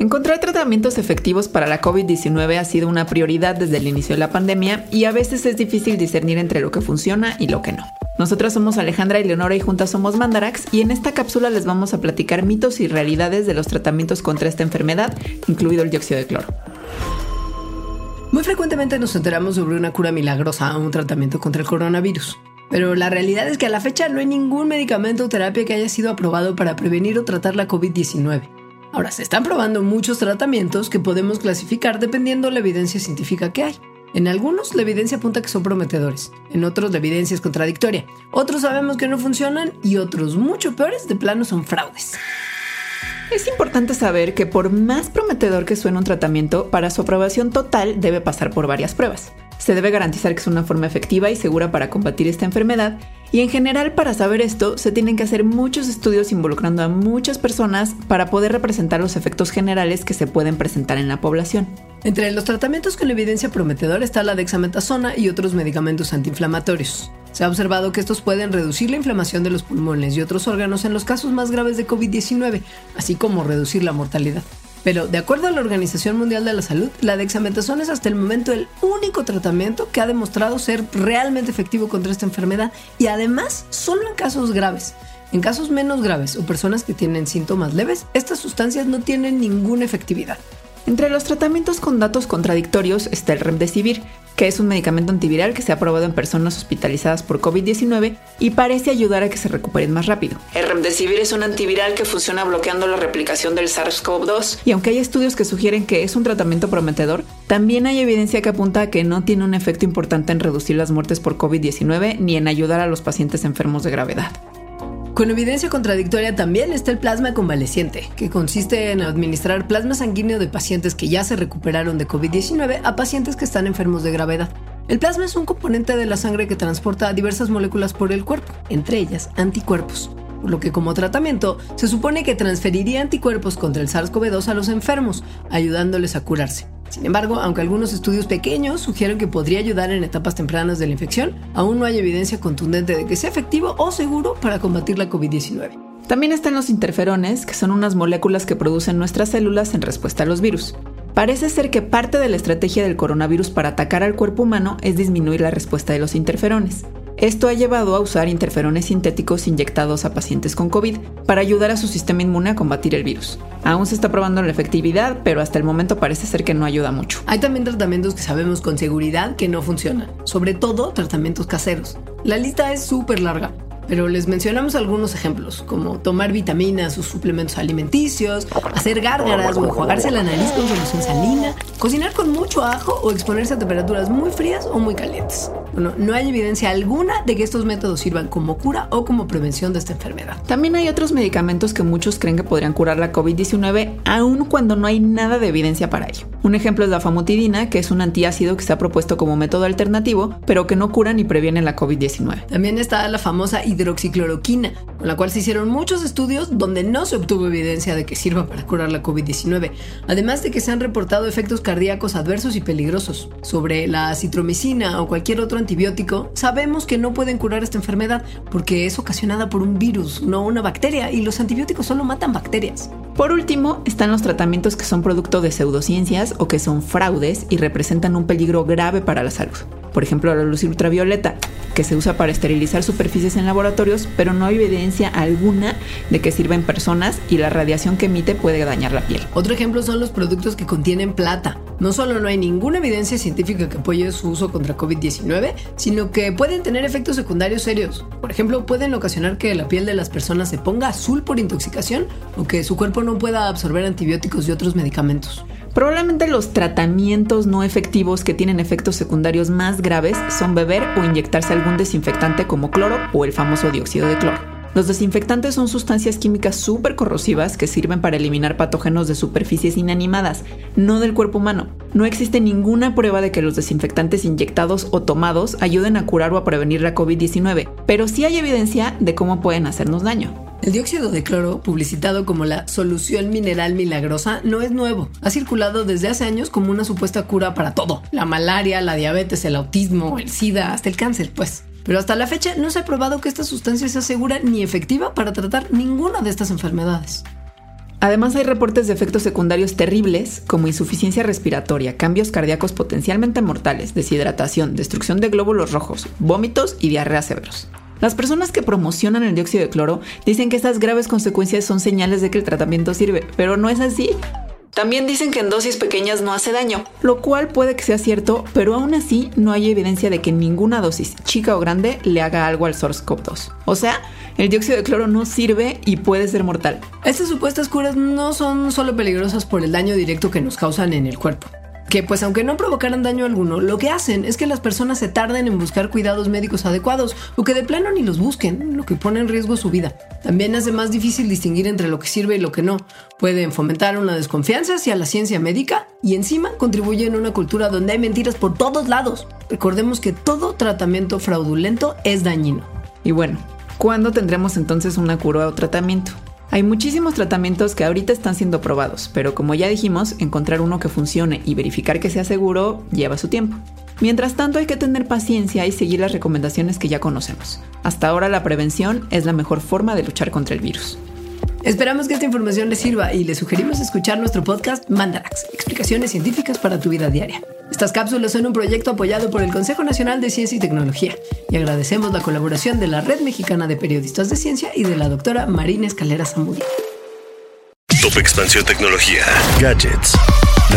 Encontrar tratamientos efectivos para la COVID-19 ha sido una prioridad desde el inicio de la pandemia y a veces es difícil discernir entre lo que funciona y lo que no. Nosotras somos Alejandra y Leonora y juntas somos Mandarax y en esta cápsula les vamos a platicar mitos y realidades de los tratamientos contra esta enfermedad, incluido el dióxido de cloro. Muy frecuentemente nos enteramos sobre una cura milagrosa o un tratamiento contra el coronavirus. Pero la realidad es que a la fecha no hay ningún medicamento o terapia que haya sido aprobado para prevenir o tratar la COVID-19. Ahora, se están probando muchos tratamientos que podemos clasificar dependiendo la evidencia científica que hay. En algunos la evidencia apunta que son prometedores, en otros la evidencia es contradictoria, otros sabemos que no funcionan y otros mucho peores de plano son fraudes. Es importante saber que por más prometedor que suene un tratamiento, para su aprobación total debe pasar por varias pruebas. Se debe garantizar que es una forma efectiva y segura para combatir esta enfermedad y en general para saber esto se tienen que hacer muchos estudios involucrando a muchas personas para poder representar los efectos generales que se pueden presentar en la población. Entre los tratamientos con evidencia prometedora está la dexametasona y otros medicamentos antiinflamatorios. Se ha observado que estos pueden reducir la inflamación de los pulmones y otros órganos en los casos más graves de COVID-19, así como reducir la mortalidad. Pero de acuerdo a la Organización Mundial de la Salud, la dexametasona es hasta el momento el único tratamiento que ha demostrado ser realmente efectivo contra esta enfermedad y además solo en casos graves. En casos menos graves o personas que tienen síntomas leves, estas sustancias no tienen ninguna efectividad. Entre los tratamientos con datos contradictorios está el Remdesivir, que es un medicamento antiviral que se ha probado en personas hospitalizadas por COVID-19 y parece ayudar a que se recuperen más rápido. El Remdesivir es un antiviral que funciona bloqueando la replicación del SARS-CoV-2. Y aunque hay estudios que sugieren que es un tratamiento prometedor, también hay evidencia que apunta a que no tiene un efecto importante en reducir las muertes por COVID-19 ni en ayudar a los pacientes enfermos de gravedad. Con evidencia contradictoria también está el plasma convaleciente, que consiste en administrar plasma sanguíneo de pacientes que ya se recuperaron de COVID-19 a pacientes que están enfermos de gravedad. El plasma es un componente de la sangre que transporta diversas moléculas por el cuerpo, entre ellas anticuerpos, por lo que como tratamiento se supone que transferiría anticuerpos contra el SARS-CoV-2 a los enfermos, ayudándoles a curarse. Sin embargo, aunque algunos estudios pequeños sugieren que podría ayudar en etapas tempranas de la infección, aún no hay evidencia contundente de que sea efectivo o seguro para combatir la COVID-19. También están los interferones, que son unas moléculas que producen nuestras células en respuesta a los virus. Parece ser que parte de la estrategia del coronavirus para atacar al cuerpo humano es disminuir la respuesta de los interferones. Esto ha llevado a usar interferones sintéticos inyectados a pacientes con COVID para ayudar a su sistema inmune a combatir el virus. Aún se está probando la efectividad, pero hasta el momento parece ser que no ayuda mucho. Hay también tratamientos que sabemos con seguridad que no funcionan, sobre todo tratamientos caseros. La lista es súper larga pero les mencionamos algunos ejemplos, como tomar vitaminas o suplementos alimenticios, hacer gárgaras o enjuagarse la nariz con solución salina, cocinar con mucho ajo o exponerse a temperaturas muy frías o muy calientes. Bueno, no hay evidencia alguna de que estos métodos sirvan como cura o como prevención de esta enfermedad. También hay otros medicamentos que muchos creen que podrían curar la COVID-19, aun cuando no hay nada de evidencia para ello. Un ejemplo es la famotidina, que es un antiácido que se ha propuesto como método alternativo, pero que no cura ni previene la COVID-19. También está la famosa hidroxicloroquina, con la cual se hicieron muchos estudios donde no se obtuvo evidencia de que sirva para curar la COVID-19, además de que se han reportado efectos cardíacos adversos y peligrosos. Sobre la citromicina o cualquier otro antibiótico, sabemos que no pueden curar esta enfermedad porque es ocasionada por un virus, no una bacteria, y los antibióticos solo matan bacterias. Por último, están los tratamientos que son producto de pseudociencias o que son fraudes y representan un peligro grave para la salud. Por ejemplo, la luz ultravioleta, que se usa para esterilizar superficies en laboratorios, pero no hay evidencia alguna de que sirva en personas y la radiación que emite puede dañar la piel. Otro ejemplo son los productos que contienen plata. No solo no hay ninguna evidencia científica que apoye su uso contra COVID-19, sino que pueden tener efectos secundarios serios. Por ejemplo, pueden ocasionar que la piel de las personas se ponga azul por intoxicación o que su cuerpo no pueda absorber antibióticos y otros medicamentos. Probablemente los tratamientos no efectivos que tienen efectos secundarios más graves son beber o inyectarse algún desinfectante como cloro o el famoso dióxido de cloro. Los desinfectantes son sustancias químicas súper corrosivas que sirven para eliminar patógenos de superficies inanimadas, no del cuerpo humano. No existe ninguna prueba de que los desinfectantes inyectados o tomados ayuden a curar o a prevenir la COVID-19, pero sí hay evidencia de cómo pueden hacernos daño. El dióxido de cloro, publicitado como la solución mineral milagrosa, no es nuevo. Ha circulado desde hace años como una supuesta cura para todo. La malaria, la diabetes, el autismo, el SIDA, hasta el cáncer, pues. Pero hasta la fecha no se ha probado que esta sustancia sea segura ni efectiva para tratar ninguna de estas enfermedades. Además hay reportes de efectos secundarios terribles como insuficiencia respiratoria, cambios cardíacos potencialmente mortales, deshidratación, destrucción de glóbulos rojos, vómitos y diarrea severos. Las personas que promocionan el dióxido de cloro dicen que estas graves consecuencias son señales de que el tratamiento sirve, pero no es así. También dicen que en dosis pequeñas no hace daño, lo cual puede que sea cierto, pero aún así no hay evidencia de que ninguna dosis, chica o grande, le haga algo al SARS-CoV-2. O sea, el dióxido de cloro no sirve y puede ser mortal. Estas supuestas curas no son solo peligrosas por el daño directo que nos causan en el cuerpo que pues aunque no provocaran daño alguno, lo que hacen es que las personas se tarden en buscar cuidados médicos adecuados o que de plano ni los busquen, lo que pone en riesgo su vida. También hace más difícil distinguir entre lo que sirve y lo que no. Pueden fomentar una desconfianza hacia la ciencia médica y encima contribuyen a una cultura donde hay mentiras por todos lados. Recordemos que todo tratamiento fraudulento es dañino. Y bueno, ¿cuándo tendremos entonces una cura o tratamiento? Hay muchísimos tratamientos que ahorita están siendo probados, pero como ya dijimos, encontrar uno que funcione y verificar que sea seguro lleva su tiempo. Mientras tanto hay que tener paciencia y seguir las recomendaciones que ya conocemos. Hasta ahora la prevención es la mejor forma de luchar contra el virus. Esperamos que esta información les sirva y les sugerimos escuchar nuestro podcast Mandarax, explicaciones científicas para tu vida diaria. Estas cápsulas son un proyecto apoyado por el Consejo Nacional de Ciencia y Tecnología y agradecemos la colaboración de la Red Mexicana de Periodistas de Ciencia y de la doctora Marina Escalera Zamudio. Top Expansión Tecnología. Gadgets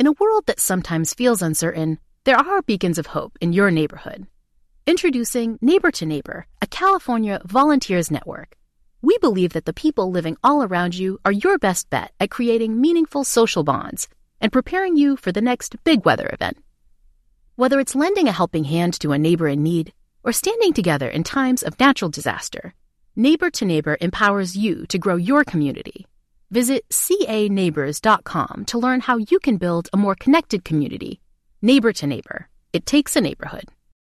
In a world that sometimes feels uncertain, there are beacons of hope in your neighborhood. Introducing Neighbor to Neighbor, a California volunteers network. We believe that the people living all around you are your best bet at creating meaningful social bonds and preparing you for the next big weather event. Whether it's lending a helping hand to a neighbor in need or standing together in times of natural disaster, Neighbor to Neighbor empowers you to grow your community Visit caneighbors.com to learn how you can build a more connected community. Neighbor to neighbor. It takes a neighborhood.